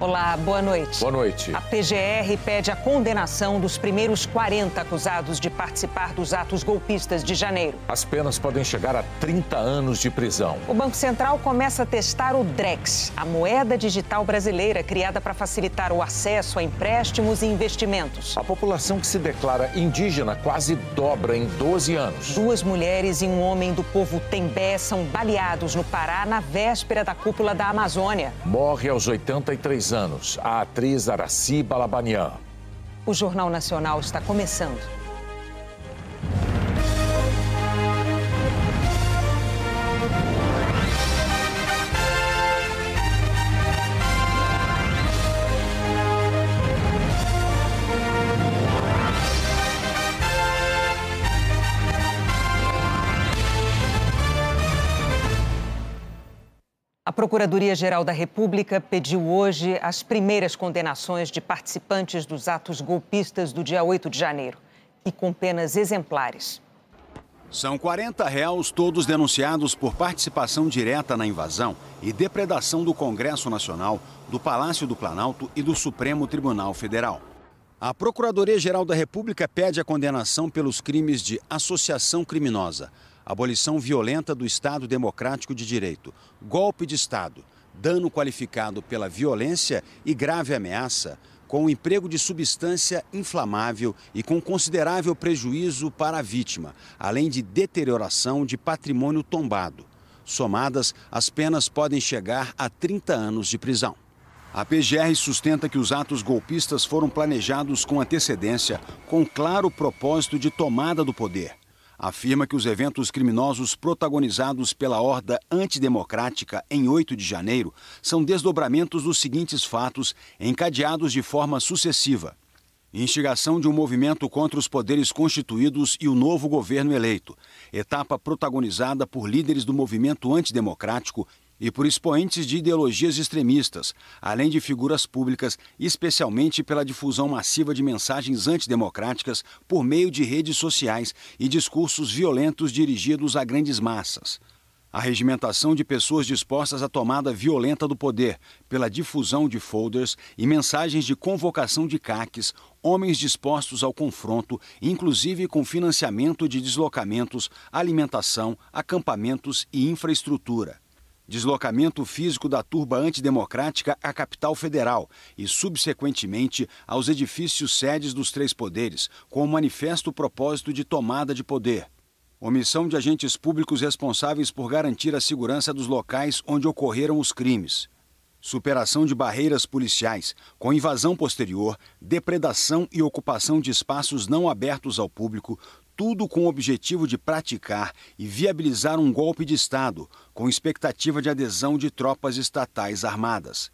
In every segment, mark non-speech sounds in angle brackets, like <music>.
Olá, boa noite. Boa noite. A PGR pede a condenação dos primeiros 40 acusados de participar dos atos golpistas de janeiro. As penas podem chegar a 30 anos de prisão. O Banco Central começa a testar o Drex, a moeda digital brasileira criada para facilitar o acesso a empréstimos e investimentos. A população que se declara indígena quase dobra em 12 anos. Duas mulheres e um homem do povo Tembé são baleados no Pará na véspera da cúpula da Amazônia. Morre aos 83 anos, a atriz Araci Balabanian. O Jornal Nacional está começando. A Procuradoria-Geral da República pediu hoje as primeiras condenações de participantes dos atos golpistas do dia 8 de janeiro e com penas exemplares. São 40 réus, todos denunciados por participação direta na invasão e depredação do Congresso Nacional, do Palácio do Planalto e do Supremo Tribunal Federal. A Procuradoria-Geral da República pede a condenação pelos crimes de associação criminosa, abolição violenta do Estado Democrático de Direito, golpe de Estado, dano qualificado pela violência e grave ameaça, com o emprego de substância inflamável e com considerável prejuízo para a vítima, além de deterioração de patrimônio tombado. Somadas, as penas podem chegar a 30 anos de prisão. A PGR sustenta que os atos golpistas foram planejados com antecedência, com claro propósito de tomada do poder afirma que os eventos criminosos protagonizados pela horda antidemocrática em 8 de janeiro são desdobramentos dos seguintes fatos encadeados de forma sucessiva. Instigação de um movimento contra os poderes constituídos e o novo governo eleito, etapa protagonizada por líderes do movimento antidemocrático e por expoentes de ideologias extremistas, além de figuras públicas, especialmente pela difusão massiva de mensagens antidemocráticas por meio de redes sociais e discursos violentos dirigidos a grandes massas. A regimentação de pessoas dispostas à tomada violenta do poder, pela difusão de folders e mensagens de convocação de caques, homens dispostos ao confronto, inclusive com financiamento de deslocamentos, alimentação, acampamentos e infraestrutura deslocamento físico da turba antidemocrática à capital federal e, subsequentemente, aos edifícios sedes dos três poderes, com o manifesto propósito de tomada de poder. Omissão de agentes públicos responsáveis por garantir a segurança dos locais onde ocorreram os crimes. Superação de barreiras policiais, com invasão posterior, depredação e ocupação de espaços não abertos ao público, tudo com o objetivo de praticar e viabilizar um golpe de Estado, com expectativa de adesão de tropas estatais armadas.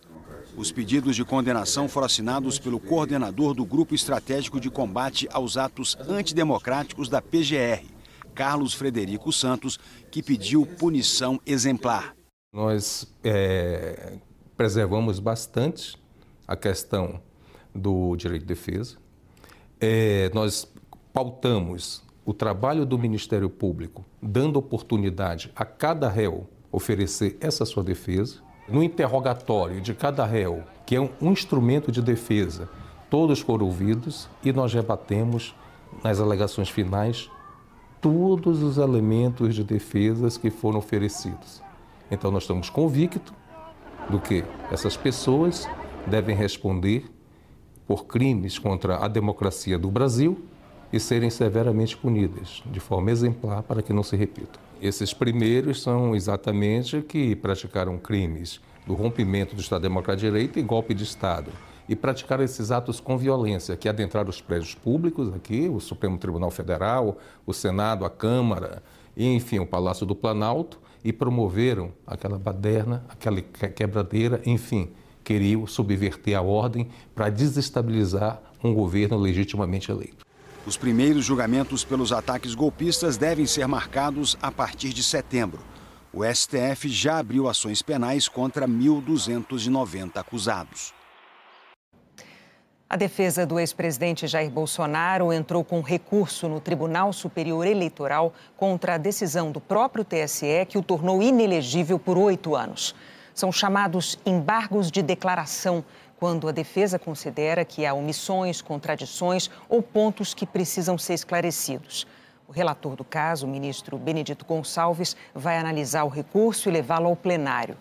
Os pedidos de condenação foram assinados pelo coordenador do Grupo Estratégico de Combate aos Atos Antidemocráticos da PGR, Carlos Frederico Santos, que pediu punição exemplar. Nós é, preservamos bastante a questão do direito de defesa. É, nós pautamos o trabalho do Ministério Público, dando oportunidade a cada réu oferecer essa sua defesa. No interrogatório de cada réu, que é um, instrumento de defesa, todos foram ouvidos e nós rebatemos nas alegações finais todos os elementos de defesas que foram oferecidos. Então nós estamos convictos do que essas pessoas devem responder por crimes contra a democracia do Brasil e serem severamente punidas, de forma exemplar, para que não se repitam. Esses primeiros são exatamente que praticaram crimes do rompimento do Estado Democrático de Direito e golpe de Estado. E praticaram esses atos com violência, que adentraram os prédios públicos aqui, o Supremo Tribunal Federal, o Senado, a Câmara, e, enfim, o Palácio do Planalto, e promoveram aquela baderna, aquela quebradeira, enfim, queriam subverter a ordem para desestabilizar um governo legitimamente eleito. Os primeiros julgamentos pelos ataques golpistas devem ser marcados a partir de setembro. O STF já abriu ações penais contra 1.290 acusados. A defesa do ex-presidente Jair Bolsonaro entrou com recurso no Tribunal Superior Eleitoral contra a decisão do próprio TSE que o tornou inelegível por oito anos. São chamados embargos de declaração quando a defesa considera que há omissões, contradições ou pontos que precisam ser esclarecidos. O relator do caso, o ministro Benedito Gonçalves, vai analisar o recurso e levá-lo ao plenário.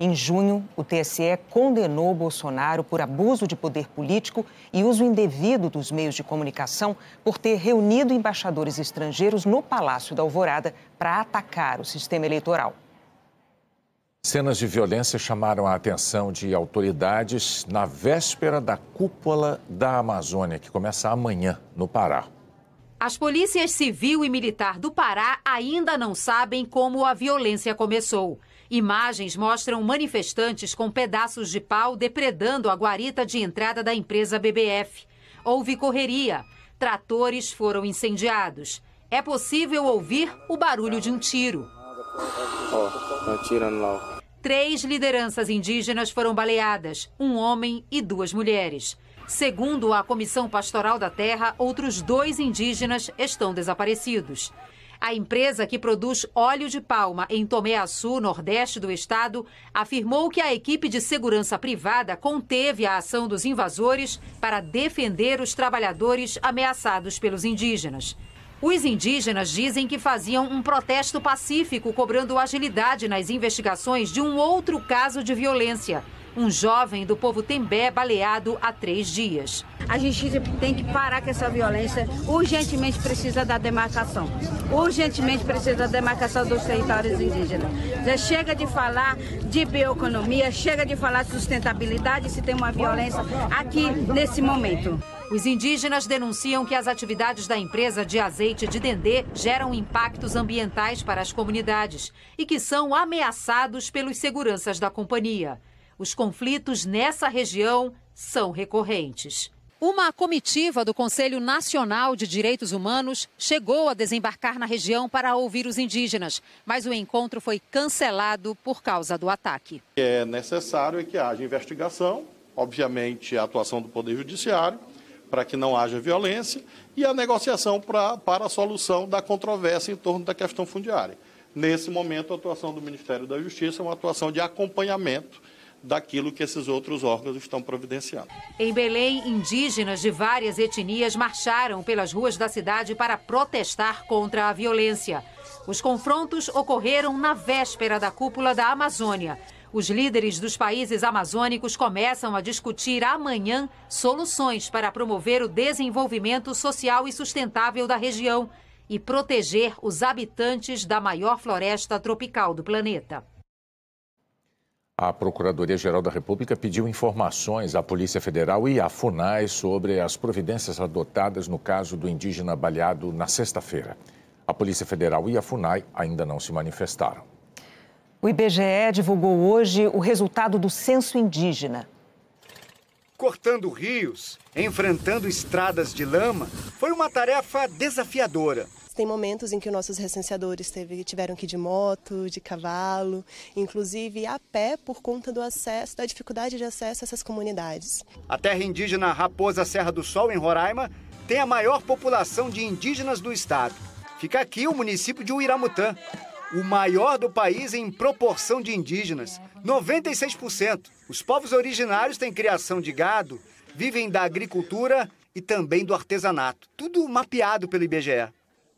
Em junho, o TSE condenou Bolsonaro por abuso de poder político e uso indevido dos meios de comunicação por ter reunido embaixadores estrangeiros no Palácio da Alvorada para atacar o sistema eleitoral. Cenas de violência chamaram a atenção de autoridades na véspera da cúpula da Amazônia, que começa amanhã, no Pará. As polícias civil e militar do Pará ainda não sabem como a violência começou. Imagens mostram manifestantes com pedaços de pau depredando a guarita de entrada da empresa BBF. Houve correria. Tratores foram incendiados. É possível ouvir o barulho de um tiro. Três lideranças indígenas foram baleadas: um homem e duas mulheres. Segundo a Comissão Pastoral da Terra, outros dois indígenas estão desaparecidos. A empresa que produz óleo de palma em Tomé-Açu, nordeste do estado, afirmou que a equipe de segurança privada conteve a ação dos invasores para defender os trabalhadores ameaçados pelos indígenas. Os indígenas dizem que faziam um protesto pacífico cobrando agilidade nas investigações de um outro caso de violência um jovem do povo Tembé baleado há três dias. A justiça tem que parar com essa violência. Urgentemente precisa da demarcação. Urgentemente precisa da demarcação dos territórios indígenas. Já chega de falar de bioeconomia, chega de falar de sustentabilidade se tem uma violência aqui nesse momento. Os indígenas denunciam que as atividades da empresa de azeite de dendê geram impactos ambientais para as comunidades e que são ameaçados pelos seguranças da companhia. Os conflitos nessa região são recorrentes. Uma comitiva do Conselho Nacional de Direitos Humanos chegou a desembarcar na região para ouvir os indígenas, mas o encontro foi cancelado por causa do ataque. É necessário que haja investigação, obviamente a atuação do Poder Judiciário, para que não haja violência, e a negociação pra, para a solução da controvérsia em torno da questão fundiária. Nesse momento, a atuação do Ministério da Justiça é uma atuação de acompanhamento daquilo que esses outros órgãos estão providenciando. Em Belém, indígenas de várias etnias marcharam pelas ruas da cidade para protestar contra a violência. Os confrontos ocorreram na véspera da cúpula da Amazônia. Os líderes dos países amazônicos começam a discutir amanhã soluções para promover o desenvolvimento social e sustentável da região e proteger os habitantes da maior floresta tropical do planeta. A Procuradoria-Geral da República pediu informações à Polícia Federal e à FUNAI sobre as providências adotadas no caso do indígena baleado na sexta-feira. A Polícia Federal e a FUNAI ainda não se manifestaram. O IBGE divulgou hoje o resultado do censo indígena. Cortando rios, enfrentando estradas de lama, foi uma tarefa desafiadora tem momentos em que nossos recenseadores teve, tiveram que ir de moto, de cavalo, inclusive a pé por conta do acesso, da dificuldade de acesso a essas comunidades. A terra indígena Raposa Serra do Sol, em Roraima, tem a maior população de indígenas do estado. Fica aqui o município de Uiramutã, o maior do país em proporção de indígenas, 96%. Os povos originários têm criação de gado, vivem da agricultura e também do artesanato. Tudo mapeado pelo IBGE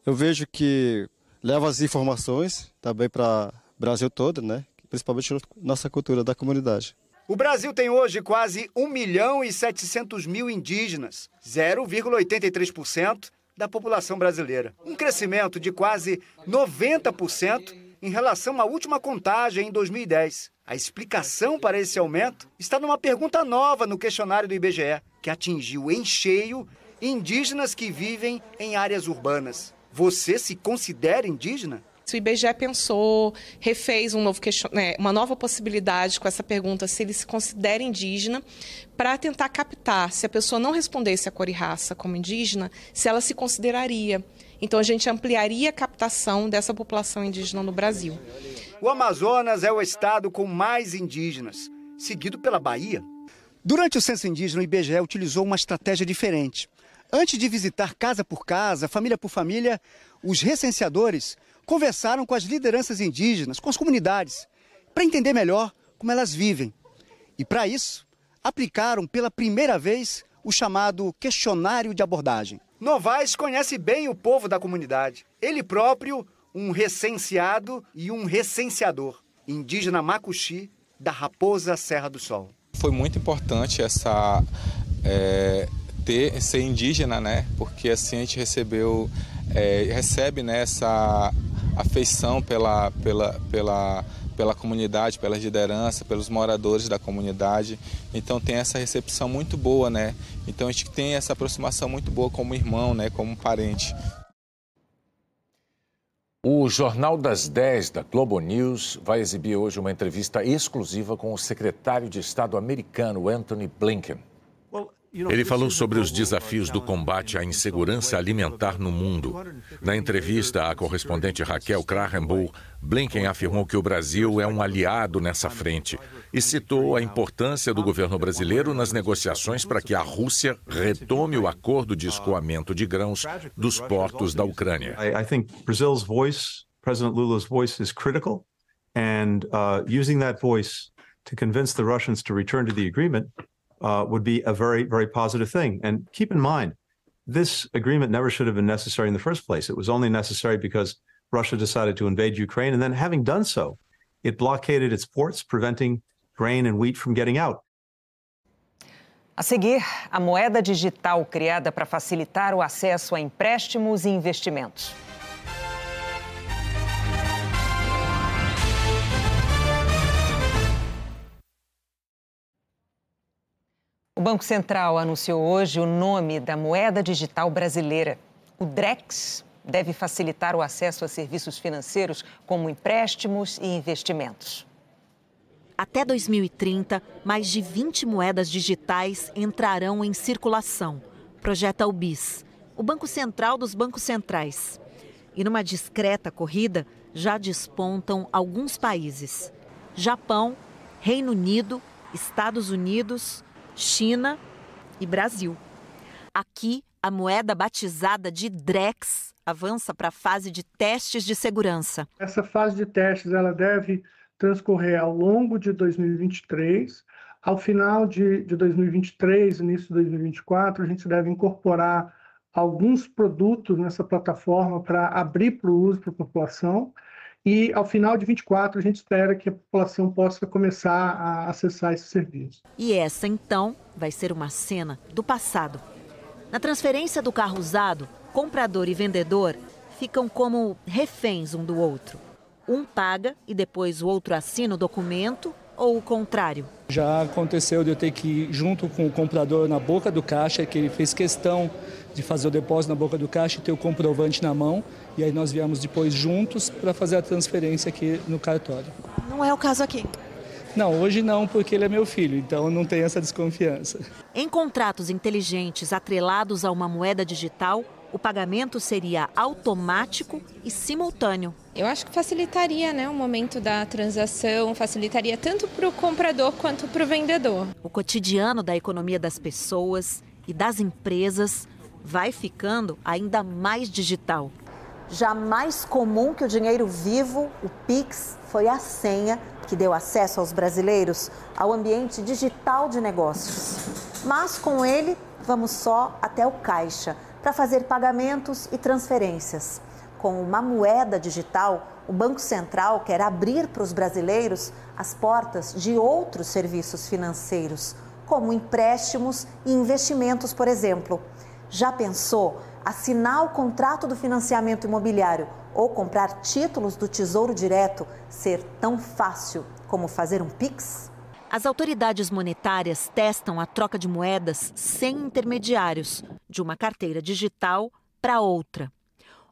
eu vejo que leva as informações também para o Brasil todo, né? principalmente nossa cultura da comunidade. O Brasil tem hoje quase 1 milhão e 700 mil indígenas, 0,83% da população brasileira. Um crescimento de quase 90% em relação à última contagem em 2010. A explicação para esse aumento está numa pergunta nova no questionário do IBGE, que atingiu em cheio indígenas que vivem em áreas urbanas. Você se considera indígena? O IBGE pensou, refez um novo question... Né, uma nova possibilidade com essa pergunta se ele se considera indígena, para tentar captar se a pessoa não respondesse a cor e raça como indígena, se ela se consideraria. Então a gente ampliaria a captação dessa população indígena no Brasil. O Amazonas é o estado com mais indígenas, seguido pela Bahia. Durante o censo indígena, o IBGE utilizou uma estratégia diferente. Antes de visitar casa por casa, família por família, os recenseadores conversaram com as lideranças indígenas, com as comunidades, para entender melhor como elas vivem. E para isso, aplicaram pela primeira vez o chamado questionário de abordagem. Novaes conhece bem o povo da comunidade. Ele próprio, um recenseado e um recenseador, indígena Macuxi, da Raposa Serra do Sol. Foi muito importante essa é, ter ser indígena, né? Porque assim a gente recebeu, é, recebe né, essa afeição pela, pela, pela, pela comunidade, pela liderança, pelos moradores da comunidade. Então tem essa recepção muito boa, né? Então a gente tem essa aproximação muito boa como irmão, né? Como parente. O Jornal das 10 da Globo News vai exibir hoje uma entrevista exclusiva com o secretário de Estado americano Anthony Blinken. Ele falou sobre os desafios do combate à insegurança alimentar no mundo. Na entrevista à correspondente Raquel Krahenbull, Blinken afirmou que o Brasil é um aliado nessa frente e citou a importância do governo brasileiro nas negociações para que a Rússia retome o acordo de escoamento de grãos dos portos da Ucrânia. I, think Brazil's voice, President Lula's voice, is critical, and uh, using that voice to convince the Russians to return to the agreement uh, would be a very, very positive thing. And keep in mind, this agreement never should have been necessary in the first place. It was only necessary because Russia decided to invade Ukraine. And then, having done so, it blockaded its ports, preventing grain and wheat from getting out. A seguir, a moeda digital criada para facilitar o acesso a empréstimos e investimentos. O Banco Central anunciou hoje o nome da moeda digital brasileira. O DREX deve facilitar o acesso a serviços financeiros como empréstimos e investimentos. Até 2030, mais de 20 moedas digitais entrarão em circulação, projeta o BIS, o Banco Central dos Bancos Centrais. E numa discreta corrida, já despontam alguns países: Japão, Reino Unido, Estados Unidos, China e Brasil. Aqui, a moeda batizada de DREX avança para a fase de testes de segurança. Essa fase de testes ela deve transcorrer ao longo de 2023. Ao final de, de 2023, início de 2024, a gente deve incorporar alguns produtos nessa plataforma para abrir para o uso para a população. E ao final de 24, a gente espera que a população possa começar a acessar esse serviço. E essa, então, vai ser uma cena do passado. Na transferência do carro usado, comprador e vendedor ficam como reféns um do outro. Um paga e depois o outro assina o documento ou o contrário? Já aconteceu de eu ter que ir junto com o comprador na boca do caixa, que ele fez questão de fazer o depósito na boca do caixa e ter o comprovante na mão. E aí nós viemos depois juntos para fazer a transferência aqui no cartório. Não é o caso aqui? Não, hoje não, porque ele é meu filho, então não tem essa desconfiança. Em contratos inteligentes atrelados a uma moeda digital, o pagamento seria automático e simultâneo. Eu acho que facilitaria né, o momento da transação, facilitaria tanto para o comprador quanto para o vendedor. O cotidiano da economia das pessoas e das empresas vai ficando ainda mais digital. Já mais comum que o dinheiro vivo, o Pix foi a senha que deu acesso aos brasileiros ao ambiente digital de negócios. Mas com ele, vamos só até o caixa para fazer pagamentos e transferências. Com uma moeda digital, o Banco Central quer abrir para os brasileiros as portas de outros serviços financeiros, como empréstimos e investimentos, por exemplo. Já pensou assinar o contrato do financiamento imobiliário ou comprar títulos do Tesouro Direto ser tão fácil como fazer um Pix? As autoridades monetárias testam a troca de moedas sem intermediários, de uma carteira digital para outra.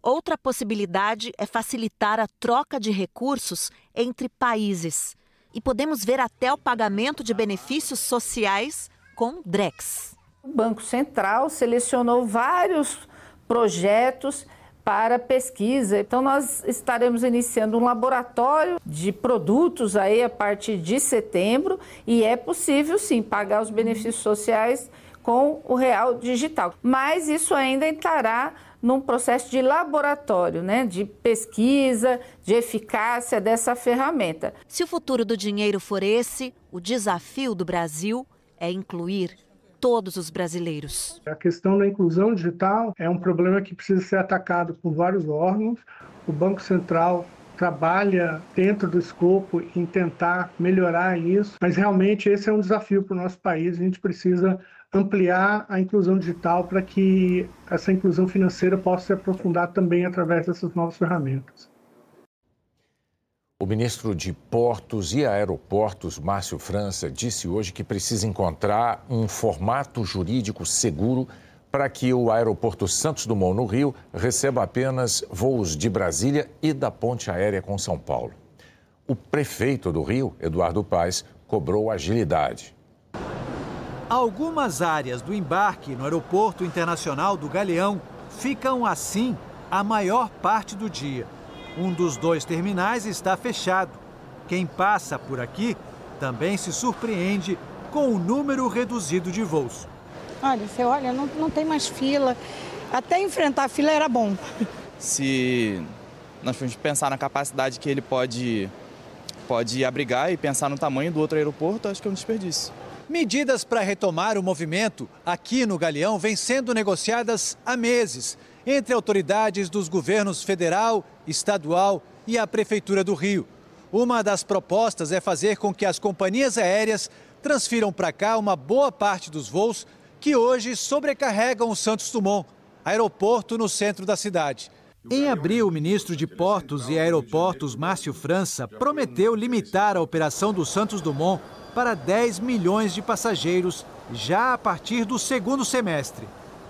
Outra possibilidade é facilitar a troca de recursos entre países. E podemos ver até o pagamento de benefícios sociais com DREX. O Banco Central selecionou vários projetos para pesquisa. Então nós estaremos iniciando um laboratório de produtos aí a partir de setembro e é possível sim pagar os benefícios sociais com o real digital. Mas isso ainda estará num processo de laboratório, né, de pesquisa, de eficácia dessa ferramenta. Se o futuro do dinheiro for esse, o desafio do Brasil é incluir todos os brasileiros. A questão da inclusão digital é um problema que precisa ser atacado por vários órgãos. O Banco Central trabalha dentro do escopo em tentar melhorar isso, mas realmente esse é um desafio para o nosso país. A gente precisa ampliar a inclusão digital para que essa inclusão financeira possa se aprofundar também através dessas novas ferramentas. O ministro de Portos e Aeroportos, Márcio França, disse hoje que precisa encontrar um formato jurídico seguro para que o aeroporto Santos Dumont, no Rio, receba apenas voos de Brasília e da ponte aérea com São Paulo. O prefeito do Rio, Eduardo Paes, cobrou agilidade. Algumas áreas do embarque no Aeroporto Internacional do Galeão ficam assim a maior parte do dia. Um dos dois terminais está fechado. Quem passa por aqui também se surpreende com o número reduzido de voos. Olha, você olha, não, não tem mais fila. Até enfrentar a fila era bom. Se nós formos pensar na capacidade que ele pode, pode abrigar e pensar no tamanho do outro aeroporto, acho que é um desperdício. Medidas para retomar o movimento aqui no Galeão vêm sendo negociadas há meses entre autoridades dos governos federal, estadual e a Prefeitura do Rio. Uma das propostas é fazer com que as companhias aéreas transfiram para cá uma boa parte dos voos que hoje sobrecarregam o Santos Dumont, aeroporto no centro da cidade. Em abril, o ministro de Portos e Aeroportos, Márcio França, prometeu limitar a operação do Santos Dumont para 10 milhões de passageiros já a partir do segundo semestre.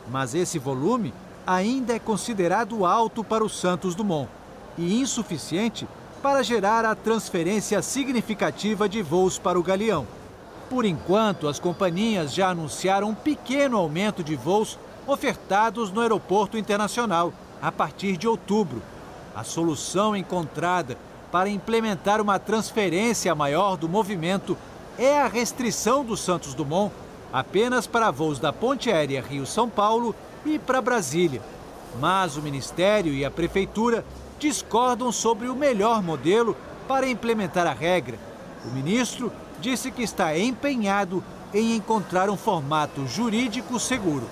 Mas esse volume ainda é considerado alto para o Santos Dumont e insuficiente para gerar a transferência significativa de voos para o Galeão. Por enquanto, as companhias já anunciaram um pequeno aumento de voos ofertados no aeroporto internacional a partir de outubro. A solução encontrada para implementar uma transferência maior do movimento é a restrição do Santos Dumont apenas para voos da Ponte Aérea Rio-São Paulo e para Brasília. Mas o Ministério e a Prefeitura discordam sobre o melhor modelo para implementar a regra. O ministro disse que está empenhado em encontrar um formato jurídico seguro.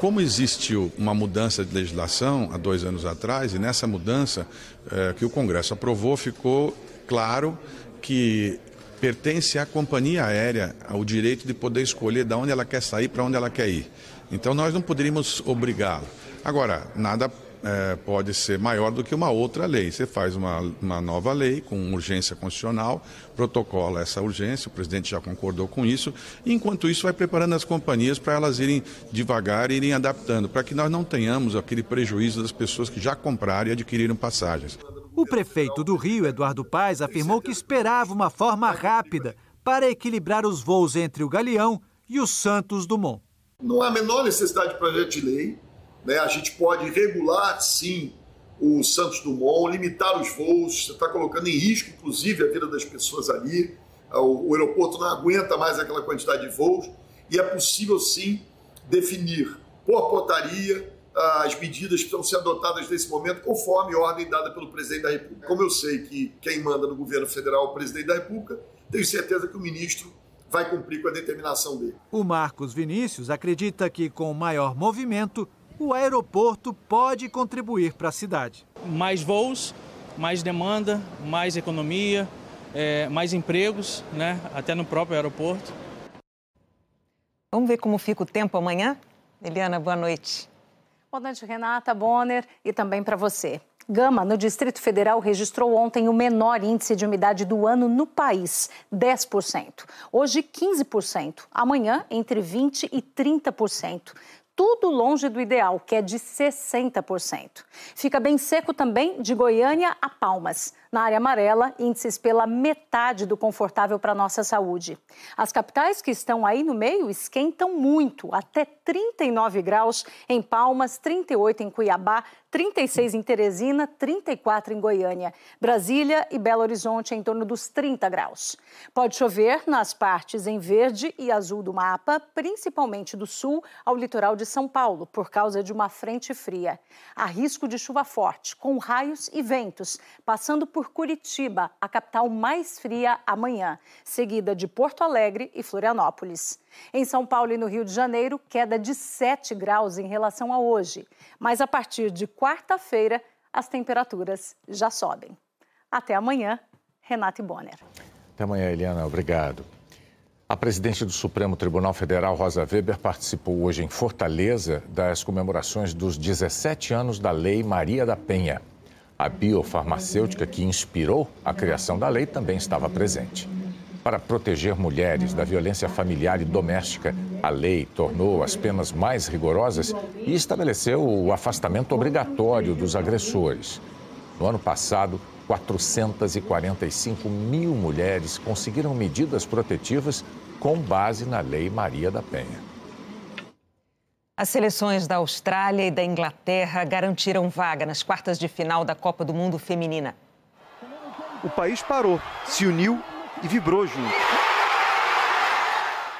Como existiu uma mudança de legislação há dois anos atrás, e nessa mudança eh, que o Congresso aprovou, ficou claro que pertence à companhia aérea o direito de poder escolher de onde ela quer sair para onde ela quer ir. Então nós não poderíamos obrigá-lo. Agora, nada é, pode ser maior do que uma outra lei. Você faz uma, uma nova lei com urgência constitucional, protocola essa urgência, o presidente já concordou com isso, e enquanto isso vai preparando as companhias para elas irem devagar, irem adaptando, para que nós não tenhamos aquele prejuízo das pessoas que já compraram e adquiriram passagens. O prefeito do Rio, Eduardo Paes, afirmou que esperava uma forma rápida para equilibrar os voos entre o Galeão e o Santos Dumont. Não há a menor necessidade de projeto de lei. Né? A gente pode regular, sim, o Santos Dumont, limitar os voos. Você está colocando em risco, inclusive, a vida das pessoas ali. O, o aeroporto não aguenta mais aquela quantidade de voos. E é possível, sim, definir por portaria as medidas que estão sendo adotadas nesse momento, conforme ordem dada pelo presidente da República. Como eu sei que quem manda no governo federal é o presidente da República, tenho certeza que o ministro vai cumprir com a determinação dele. O Marcos Vinícius acredita que, com maior movimento, o aeroporto pode contribuir para a cidade. Mais voos, mais demanda, mais economia, é, mais empregos, né, até no próprio aeroporto. Vamos ver como fica o tempo amanhã? Eliana, boa noite. Boa noite, Renata Bonner, e também para você. Gama, no Distrito Federal, registrou ontem o menor índice de umidade do ano no país, 10%. Hoje, 15%. Amanhã, entre 20% e 30% tudo longe do ideal, que é de 60%. Fica bem seco também de Goiânia a Palmas. Na área amarela, índices pela metade do confortável para nossa saúde. As capitais que estão aí no meio esquentam muito, até 39 graus em Palmas, 38 em Cuiabá, 36 em Teresina, 34 em Goiânia. Brasília e Belo Horizonte em torno dos 30 graus. Pode chover nas partes em verde e azul do mapa, principalmente do sul ao litoral de São Paulo, por causa de uma frente fria. Há risco de chuva forte, com raios e ventos, passando por por Curitiba, a capital mais fria, amanhã, seguida de Porto Alegre e Florianópolis. Em São Paulo e no Rio de Janeiro, queda de 7 graus em relação a hoje. Mas a partir de quarta-feira, as temperaturas já sobem. Até amanhã, Renata Bonner. Até amanhã, Eliana. Obrigado. A presidente do Supremo Tribunal Federal, Rosa Weber, participou hoje em Fortaleza das comemorações dos 17 anos da Lei Maria da Penha. A biofarmacêutica que inspirou a criação da lei também estava presente. Para proteger mulheres da violência familiar e doméstica, a lei tornou as penas mais rigorosas e estabeleceu o afastamento obrigatório dos agressores. No ano passado, 445 mil mulheres conseguiram medidas protetivas com base na Lei Maria da Penha. As seleções da Austrália e da Inglaterra garantiram vaga nas quartas de final da Copa do Mundo Feminina. O país parou, se uniu e vibrou junto.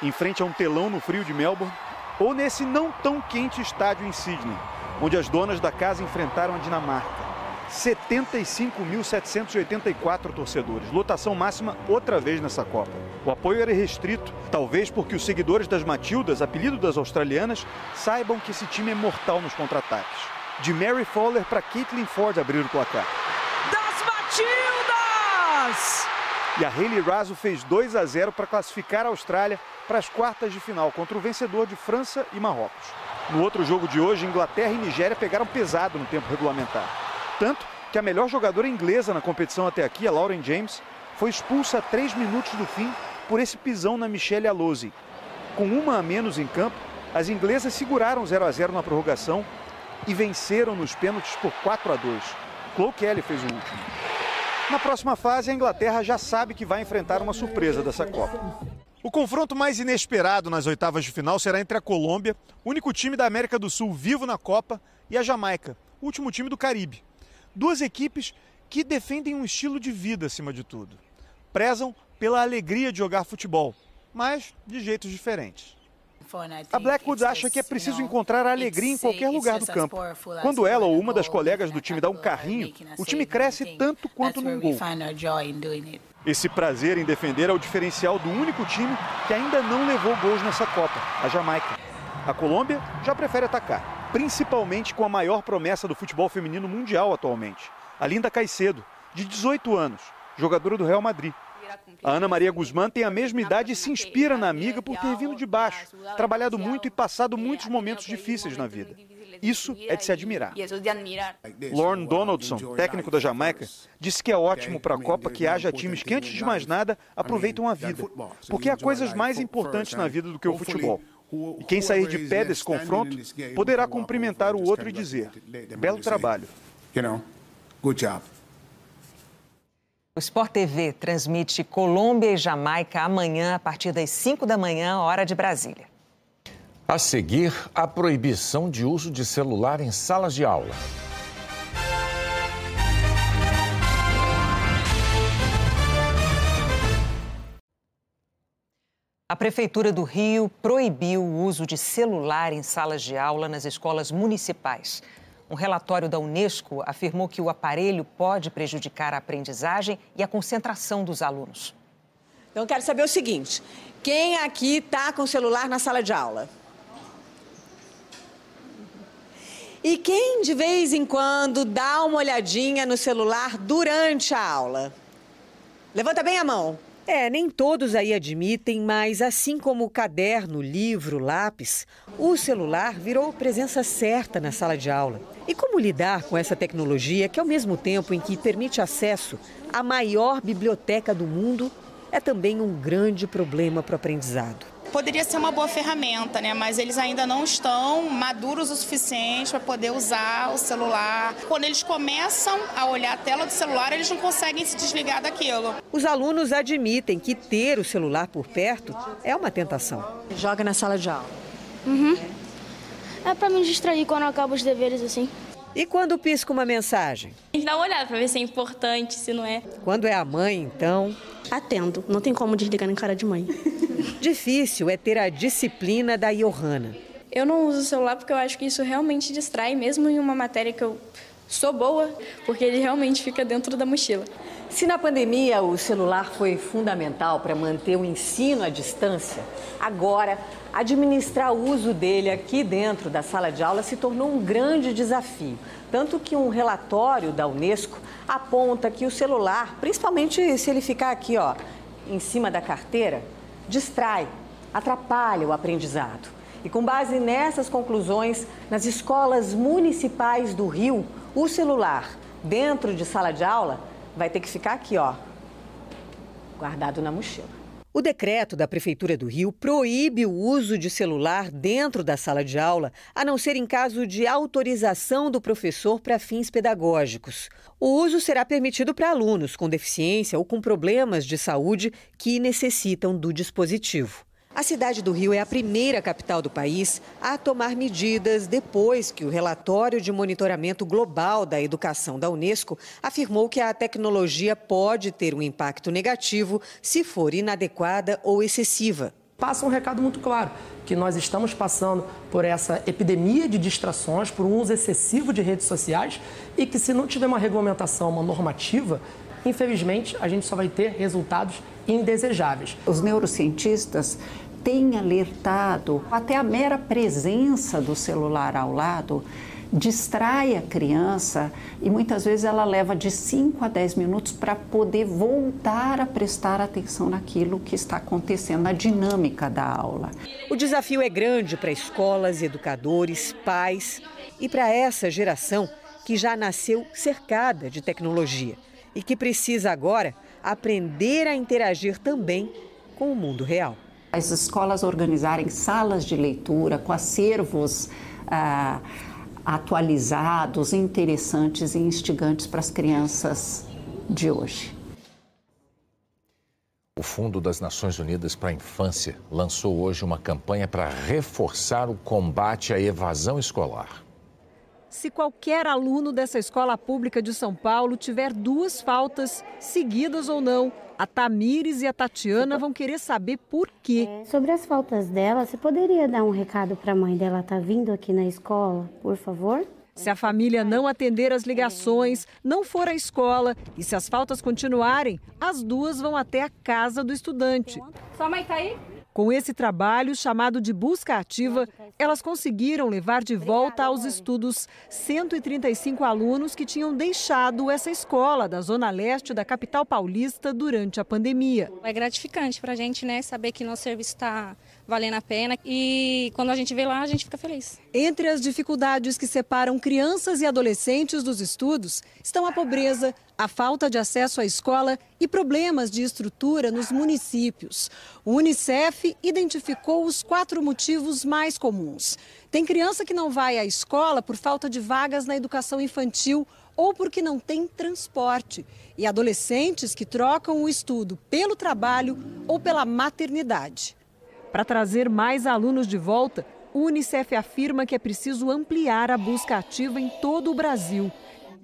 Em frente a um telão no frio de Melbourne, ou nesse não tão quente estádio em Sydney, onde as donas da casa enfrentaram a Dinamarca. 75.784 torcedores, lotação máxima outra vez nessa Copa. O apoio era restrito, talvez porque os seguidores das Matildas, apelido das australianas, saibam que esse time é mortal nos contra-ataques. De Mary Fowler para Caitlin Ford abrir o placar. Das Matildas! E a Hayley Raso fez 2 a 0 para classificar a Austrália para as quartas de final contra o vencedor de França e Marrocos. No outro jogo de hoje, Inglaterra e Nigéria pegaram pesado no tempo regulamentar. Tanto que a melhor jogadora inglesa na competição até aqui, a Lauren James, foi expulsa a três minutos do fim por esse pisão na Michelle Alozzi. Com uma a menos em campo, as inglesas seguraram 0 a 0 na prorrogação e venceram nos pênaltis por 4 a 2. Chloe Kelly fez o último. Na próxima fase, a Inglaterra já sabe que vai enfrentar uma surpresa dessa Copa. O confronto mais inesperado nas oitavas de final será entre a Colômbia, único time da América do Sul vivo na Copa, e a Jamaica, último time do Caribe. Duas equipes que defendem um estilo de vida acima de tudo. Prezam pela alegria de jogar futebol, mas de jeitos diferentes. A Blackwood acha que é preciso encontrar a alegria em qualquer lugar do campo. Quando ela ou uma das colegas do time dá um carrinho, o time cresce tanto quanto num gol. Esse prazer em defender é o diferencial do único time que ainda não levou gols nessa Copa, a Jamaica. A Colômbia já prefere atacar principalmente com a maior promessa do futebol feminino mundial atualmente, a Linda Caicedo, de 18 anos, jogadora do Real Madrid. A Ana Maria Guzmán tem a mesma idade e se inspira na amiga por ter vindo de baixo, trabalhado muito e passado muitos momentos difíceis na vida. Isso é de se admirar. Lorne Donaldson, técnico da Jamaica, disse que é ótimo para a Copa que haja times que, antes de mais nada, aproveitam a vida. Porque há coisas mais importantes na vida do que o futebol. E quem sair de pé desse confronto poderá cumprimentar o outro e dizer: belo trabalho. O Sport TV transmite Colômbia e Jamaica amanhã, a partir das 5 da manhã, hora de Brasília. A seguir, a proibição de uso de celular em salas de aula. A Prefeitura do Rio proibiu o uso de celular em salas de aula nas escolas municipais. Um relatório da Unesco afirmou que o aparelho pode prejudicar a aprendizagem e a concentração dos alunos. Então, quero saber o seguinte: quem aqui está com o celular na sala de aula? E quem de vez em quando dá uma olhadinha no celular durante a aula? Levanta bem a mão. É, nem todos aí admitem, mas assim como o caderno, livro, lápis, o celular virou presença certa na sala de aula. E como lidar com essa tecnologia que, ao mesmo tempo em que permite acesso à maior biblioteca do mundo, é também um grande problema para o aprendizado? Poderia ser uma boa ferramenta, né? Mas eles ainda não estão maduros o suficiente para poder usar o celular. Quando eles começam a olhar a tela do celular, eles não conseguem se desligar daquilo. Os alunos admitem que ter o celular por perto é uma tentação. Joga na sala de aula. Uhum. É para me distrair quando eu acabo os deveres assim. E quando pisca uma mensagem? A gente dá uma olhada para ver se é importante, se não é. Quando é a mãe, então. Atendo, não tem como desligar na cara de mãe. <laughs> Difícil é ter a disciplina da Johanna. Eu não uso o celular porque eu acho que isso realmente distrai, mesmo em uma matéria que eu Sou boa, porque ele realmente fica dentro da mochila. Se na pandemia o celular foi fundamental para manter o ensino à distância, agora administrar o uso dele aqui dentro da sala de aula se tornou um grande desafio. Tanto que um relatório da Unesco aponta que o celular, principalmente se ele ficar aqui, ó, em cima da carteira, distrai, atrapalha o aprendizado. E com base nessas conclusões, nas escolas municipais do Rio, o celular dentro de sala de aula vai ter que ficar aqui, ó, guardado na mochila. O decreto da Prefeitura do Rio proíbe o uso de celular dentro da sala de aula, a não ser em caso de autorização do professor para fins pedagógicos. O uso será permitido para alunos com deficiência ou com problemas de saúde que necessitam do dispositivo. A cidade do Rio é a primeira capital do país a tomar medidas depois que o relatório de monitoramento global da educação da Unesco afirmou que a tecnologia pode ter um impacto negativo se for inadequada ou excessiva. Passa um recado muito claro, que nós estamos passando por essa epidemia de distrações, por um uso excessivo de redes sociais e que se não tiver uma regulamentação, uma normativa, infelizmente a gente só vai ter resultados indesejáveis. Os neurocientistas têm alertado até a mera presença do celular ao lado distrai a criança e muitas vezes ela leva de 5 a 10 minutos para poder voltar a prestar atenção naquilo que está acontecendo, na dinâmica da aula. O desafio é grande para escolas, educadores, pais e para essa geração que já nasceu cercada de tecnologia e que precisa agora aprender a interagir também com o mundo real. As escolas organizarem salas de leitura com acervos ah, atualizados, interessantes e instigantes para as crianças de hoje. O Fundo das Nações Unidas para a Infância lançou hoje uma campanha para reforçar o combate à evasão escolar. Se qualquer aluno dessa escola pública de São Paulo tiver duas faltas, seguidas ou não, a Tamires e a Tatiana vão querer saber por quê. Sobre as faltas dela, você poderia dar um recado para a mãe dela estar tá vindo aqui na escola, por favor? Se a família não atender as ligações, não for à escola e se as faltas continuarem, as duas vão até a casa do estudante. Sua mãe está aí? Com esse trabalho, chamado de busca ativa, elas conseguiram levar de volta aos estudos 135 alunos que tinham deixado essa escola da Zona Leste da capital paulista durante a pandemia. É gratificante para a gente né, saber que nosso serviço está valendo a pena e quando a gente vê lá, a gente fica feliz. Entre as dificuldades que separam crianças e adolescentes dos estudos estão a pobreza, a falta de acesso à escola e problemas de estrutura nos municípios. O Unicef identificou os quatro motivos mais comuns. Tem criança que não vai à escola por falta de vagas na educação infantil ou porque não tem transporte. E adolescentes que trocam o estudo pelo trabalho ou pela maternidade. Para trazer mais alunos de volta, o Unicef afirma que é preciso ampliar a busca ativa em todo o Brasil.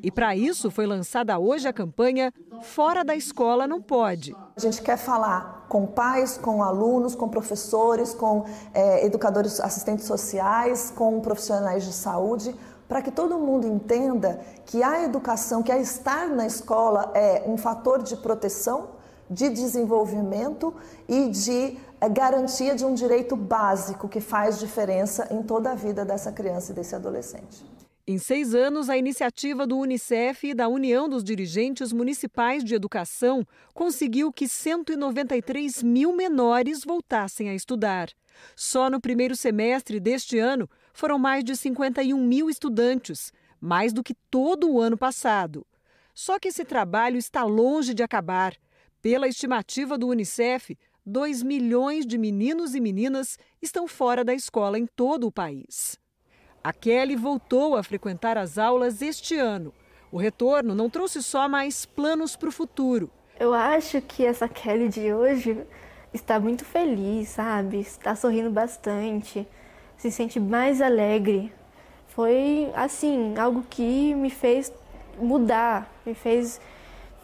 E para isso foi lançada hoje a campanha Fora da Escola Não Pode. A gente quer falar com pais, com alunos, com professores, com é, educadores, assistentes sociais, com profissionais de saúde, para que todo mundo entenda que a educação, que a estar na escola é um fator de proteção, de desenvolvimento e de é, garantia de um direito básico que faz diferença em toda a vida dessa criança e desse adolescente. Em seis anos, a iniciativa do Unicef e da União dos Dirigentes Municipais de Educação conseguiu que 193 mil menores voltassem a estudar. Só no primeiro semestre deste ano, foram mais de 51 mil estudantes, mais do que todo o ano passado. Só que esse trabalho está longe de acabar. Pela estimativa do Unicef, 2 milhões de meninos e meninas estão fora da escola em todo o país. A Kelly voltou a frequentar as aulas este ano. O retorno não trouxe só mais planos para o futuro. Eu acho que essa Kelly de hoje está muito feliz, sabe? Está sorrindo bastante, se sente mais alegre. Foi, assim, algo que me fez mudar, me fez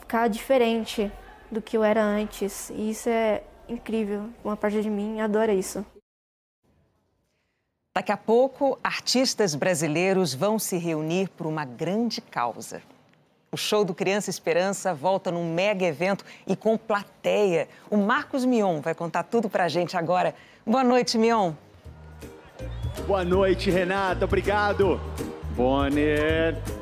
ficar diferente do que eu era antes. E isso é incrível. Uma parte de mim adora isso. Daqui a pouco, artistas brasileiros vão se reunir por uma grande causa. O show do Criança Esperança volta num mega evento e com plateia. O Marcos Mion vai contar tudo pra gente agora. Boa noite, Mion. Boa noite, Renata. Obrigado. Bonner.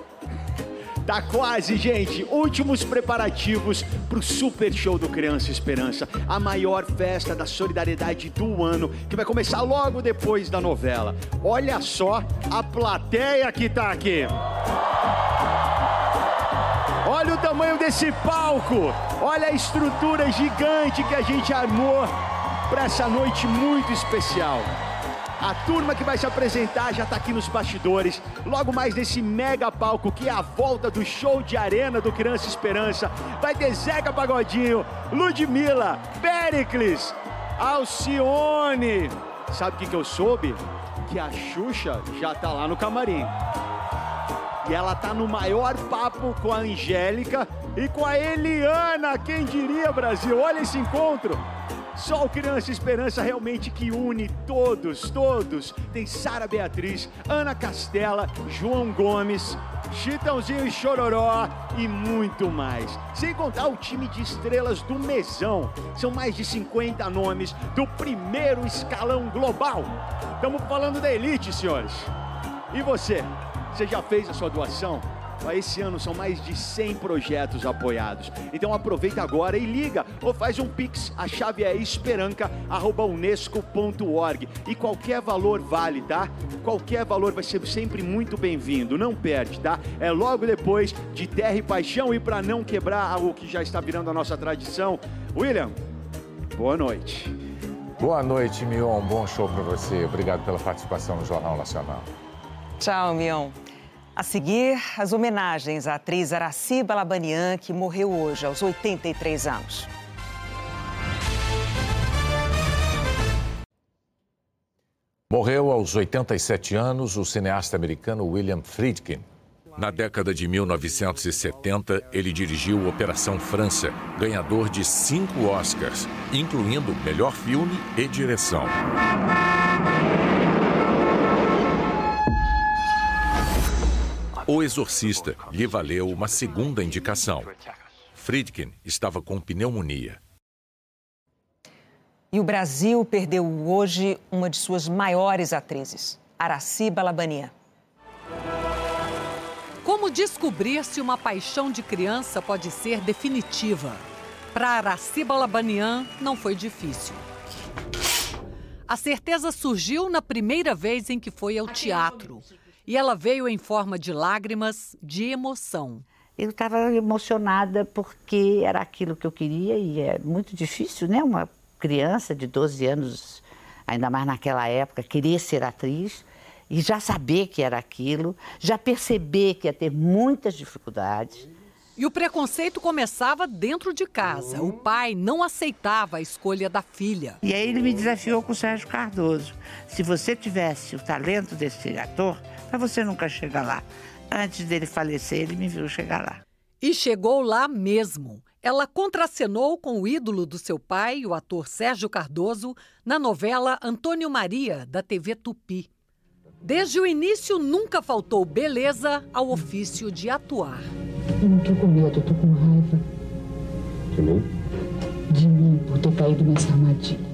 Tá quase, gente. Últimos preparativos pro super show do Criança Esperança, a maior festa da solidariedade do ano, que vai começar logo depois da novela. Olha só a plateia que tá aqui. Olha o tamanho desse palco. Olha a estrutura gigante que a gente armou para essa noite muito especial. A turma que vai se apresentar já está aqui nos bastidores. Logo mais nesse mega palco que é a volta do show de arena do Criança Esperança. Vai ter Zeca Pagodinho, Ludmilla, Pericles, Alcione. Sabe o que, que eu soube? Que a Xuxa já tá lá no camarim. E ela tá no maior papo com a Angélica e com a Eliana. Quem diria, Brasil? Olha esse encontro. Só o Criança Esperança realmente que une todos, todos. Tem Sara Beatriz, Ana Castela, João Gomes, Chitãozinho e Chororó e muito mais. Sem contar o time de estrelas do Mesão. São mais de 50 nomes do primeiro escalão global. Estamos falando da elite, senhores. E você? Você já fez a sua doação? Esse ano são mais de 100 projetos apoiados. Então aproveita agora e liga ou faz um pix. A chave é esperanca@unesco.org e qualquer valor vale, tá? Qualquer valor vai ser sempre muito bem-vindo. Não perde, tá? É logo depois de Terra e Paixão e para não quebrar algo que já está virando a nossa tradição. William, boa noite. Boa noite, Mion. Bom show para você. Obrigado pela participação no Jornal Nacional. Tchau, Mion. A seguir, as homenagens à atriz Araci Balabanian, que morreu hoje, aos 83 anos. Morreu aos 87 anos o cineasta americano William Friedkin. Na década de 1970, ele dirigiu Operação França, ganhador de cinco Oscars, incluindo melhor filme e direção. O Exorcista lhe valeu uma segunda indicação. Friedkin estava com pneumonia. E o Brasil perdeu hoje uma de suas maiores atrizes, Araci Balabanian. Como descobrir se uma paixão de criança pode ser definitiva? Para Araci Balabanian não foi difícil. A certeza surgiu na primeira vez em que foi ao teatro. E ela veio em forma de lágrimas, de emoção. Eu estava emocionada porque era aquilo que eu queria e é muito difícil, né? Uma criança de 12 anos, ainda mais naquela época, querer ser atriz e já saber que era aquilo, já perceber que ia ter muitas dificuldades. E o preconceito começava dentro de casa. O pai não aceitava a escolha da filha. E aí ele me desafiou com o Sérgio Cardoso. Se você tivesse o talento desse ator, para você nunca chegar lá. Antes dele falecer, ele me viu chegar lá. E chegou lá mesmo. Ela contracenou com o ídolo do seu pai, o ator Sérgio Cardoso, na novela Antônio Maria, da TV Tupi. Desde o início, nunca faltou beleza ao ofício de atuar. Eu não tô com medo, eu tô com raiva. De mim? De mim, por ter caído nessa armadilha.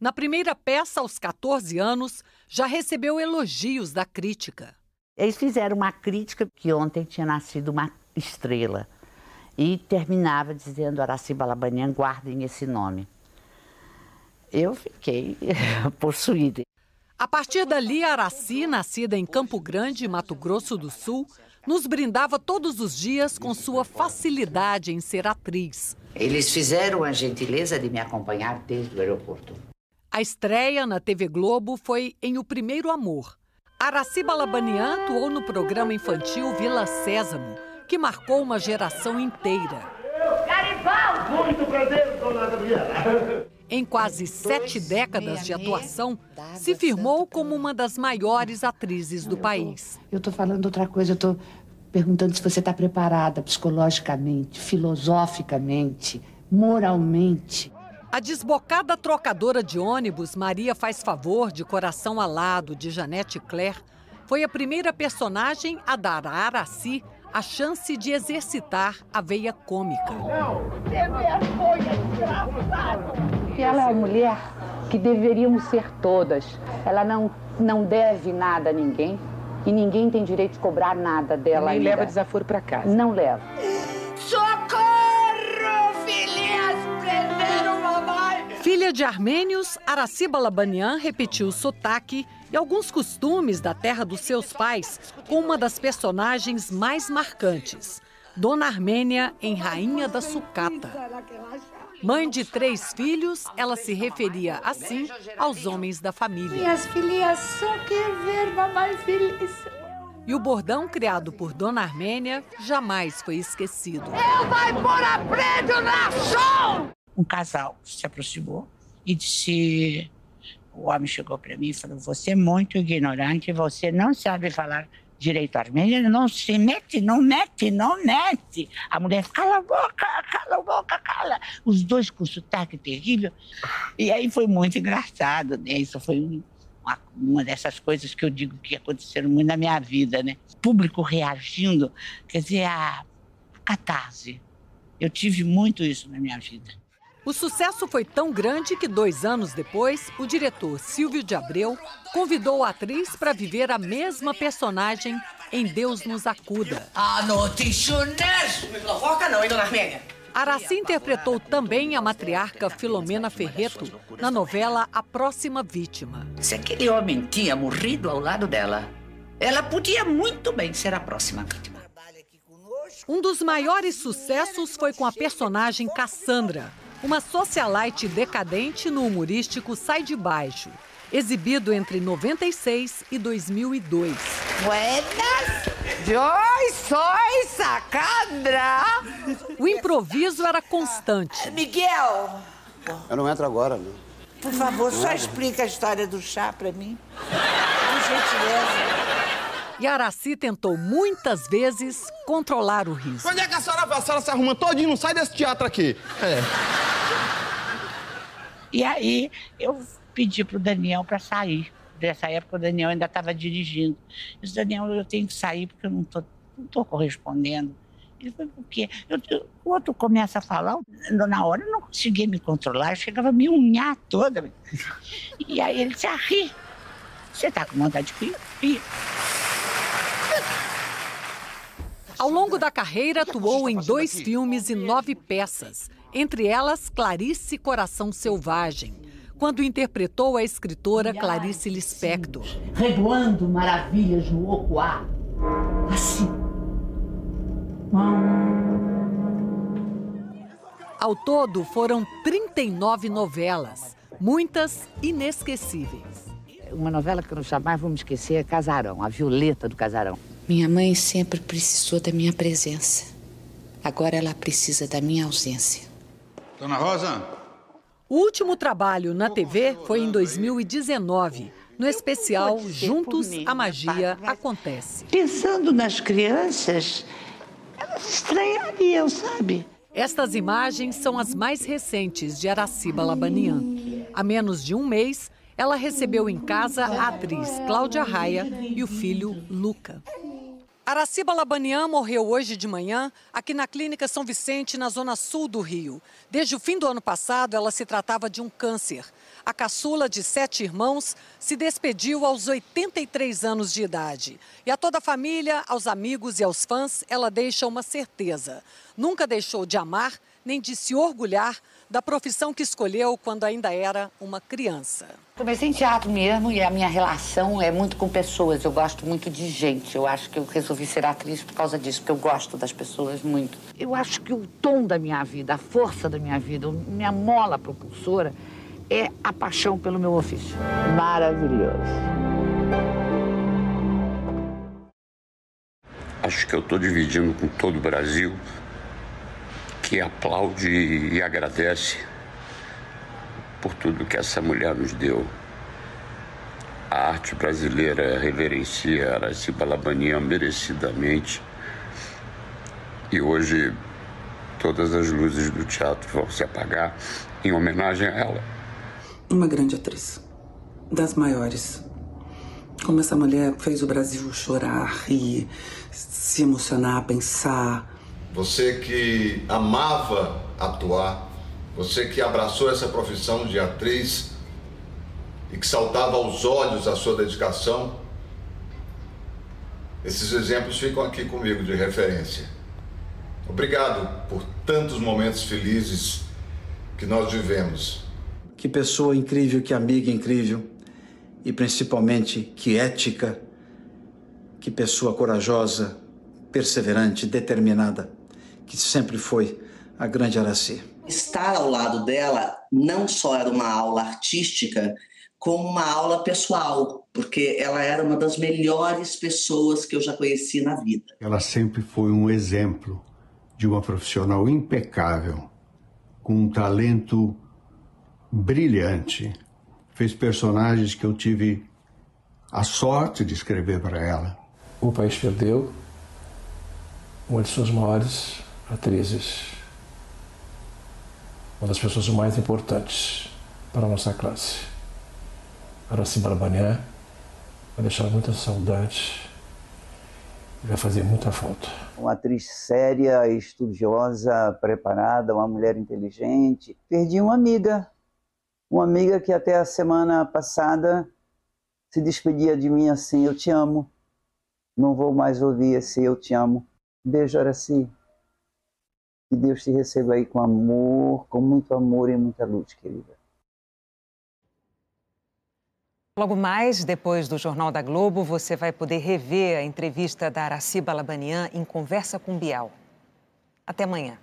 Na primeira peça, aos 14 anos, já recebeu elogios da crítica. Eles fizeram uma crítica que ontem tinha nascido uma estrela e terminava dizendo Araci Balabanian, guardem esse nome. Eu fiquei <laughs> possuída. A partir dali, Araci, nascida em Campo Grande, Mato Grosso do Sul, nos brindava todos os dias com sua facilidade em ser atriz. Eles fizeram a gentileza de me acompanhar desde o aeroporto. A estreia na TV Globo foi em O Primeiro Amor. Araci Balabanian atuou no programa infantil Vila Sésamo, que marcou uma geração inteira. Garibaldi! Muito prazer, dona Gabriela. Em quase sete décadas de atuação, se firmou como uma das maiores atrizes do país. Eu estou falando outra coisa, eu estou perguntando se você está preparada psicologicamente, filosoficamente, moralmente. A desbocada trocadora de ônibus Maria Faz Favor, de Coração Alado, de Janete Claire, foi a primeira personagem a dar a Araci a chance de exercitar a veia cômica. Ela é a mulher que deveríamos ser todas. Ela não, não deve nada a ninguém e ninguém tem direito de cobrar nada dela. Nem ainda. leva desaforo para casa. Não leva. Socorro, filhinhas! Prenderam! Filha de armênios, Araciba Labanian repetiu o sotaque e alguns costumes da terra dos seus pais com uma das personagens mais marcantes, Dona Armênia em Rainha da Sucata. Mãe de três filhos, ela se referia assim aos homens da família. Minhas filhinhas só quer ver mamãe feliz. E o bordão criado por Dona Armênia jamais foi esquecido. Eu vai pôr a prédio na som! Um casal se aproximou e disse: o homem chegou para mim e falou: Você é muito ignorante, você não sabe falar direito armênio, não se mete, não mete, não mete. A mulher, cala a boca, cala a boca, cala. Os dois com sotaque terrível. E aí foi muito engraçado, né? Isso foi um- uma, uma dessas coisas que eu digo que aconteceram muito na minha vida, né? Público reagindo, quer dizer, a catarse. Eu tive muito isso na minha vida. O sucesso foi tão grande que, dois anos depois, o diretor Silvio de Abreu convidou a atriz para viver a mesma personagem em Deus nos acuda. Ah, noticiones! Me provoca não, hein, dona Armênia? Araci interpretou também a matriarca Filomena Ferreto na novela A Próxima Vítima. Se aquele homem tinha morrido ao lado dela, ela podia muito bem ser a próxima vítima. Um dos maiores sucessos foi com a personagem Cassandra, uma socialite decadente no humorístico Sai de Baixo, exibido entre 96 e 2002. Buenas! Yo soy Sacandra! O improviso era constante. Miguel, Eu não entro agora, não. Por favor, só explica a história do chá para mim. Por gentileza. E Araci tentou muitas vezes controlar o riso. Onde é que a senhora vai? A senhora se arruma todinho, não sai desse teatro aqui. É. E aí eu pedi para o Daniel para sair. Nessa época o Daniel ainda estava dirigindo. Eu disse, Daniel, eu tenho que sair porque eu não estou não tô correspondendo. Ele falou, por quê? Eu- eu- o outro começa a falar, eu- na hora eu não conseguia me controlar, eu chegava a me unhar toda. E aí ele disse, ah, ri. Você está com vontade de rir? Ri. Ao longo da carreira, atuou em dois filmes e nove peças, entre elas Clarice Coração Selvagem, quando interpretou a escritora Clarice Lispector. Reboando maravilhas no oco ar. Assim. Ao todo, foram 39 novelas, muitas inesquecíveis. Uma novela que eu jamais vou me esquecer é Casarão, a Violeta do Casarão. Minha mãe sempre precisou da minha presença. Agora ela precisa da minha ausência. Dona Rosa? O último trabalho na TV foi em 2019, no especial Juntos a Magia Acontece. Pensando nas crianças, elas estranhariam, sabe? Estas imagens são as mais recentes de Araciba Labanian. Há menos de um mês, ela recebeu em casa a atriz Cláudia Raia e o filho Luca. Araciba Labanian morreu hoje de manhã aqui na Clínica São Vicente, na zona sul do Rio. Desde o fim do ano passado, ela se tratava de um câncer. A caçula de sete irmãos se despediu aos 83 anos de idade. E a toda a família, aos amigos e aos fãs, ela deixa uma certeza. Nunca deixou de amar nem de se orgulhar da profissão que escolheu quando ainda era uma criança. Comecei em teatro mesmo e a minha relação é muito com pessoas. Eu gosto muito de gente. Eu acho que eu resolvi ser atriz por causa disso, porque eu gosto das pessoas muito. Eu acho que o tom da minha vida, a força da minha vida, a minha mola propulsora é a paixão pelo meu ofício. Maravilhoso. Acho que eu estou dividindo com todo o Brasil que aplaude e agradece por tudo que essa mulher nos deu. A arte brasileira reverencia Araciba Labanian merecidamente e hoje todas as luzes do teatro vão se apagar em homenagem a ela. Uma grande atriz, das maiores. Como essa mulher fez o Brasil chorar, rir, se emocionar, pensar. Você que amava atuar, você que abraçou essa profissão de atriz e que saltava aos olhos a sua dedicação, esses exemplos ficam aqui comigo de referência. Obrigado por tantos momentos felizes que nós vivemos. Que pessoa incrível, que amiga incrível e principalmente que ética, que pessoa corajosa, perseverante, determinada, que sempre foi a grande Araci. Estar ao lado dela não só era uma aula artística, como uma aula pessoal, porque ela era uma das melhores pessoas que eu já conheci na vida. Ela sempre foi um exemplo de uma profissional impecável, com um talento brilhante. Fez personagens que eu tive a sorte de escrever para ela. O país perdeu uma de suas maiores atrizes, uma das pessoas mais importantes para a nossa classe. Araci Barbanhã vai deixar muita saudade e vai fazer muita falta. Uma atriz séria, estudiosa, preparada, uma mulher inteligente. Perdi uma amiga, uma amiga que até a semana passada se despedia de mim assim: Eu te amo. Não vou mais ouvir esse Eu te amo. Beijo, Araci. Que Deus te receba aí com amor, com muito amor e muita luz, querida. Logo mais, depois do Jornal da Globo, você vai poder rever a entrevista da Araci Balabanian em Conversa com Bial. Até amanhã.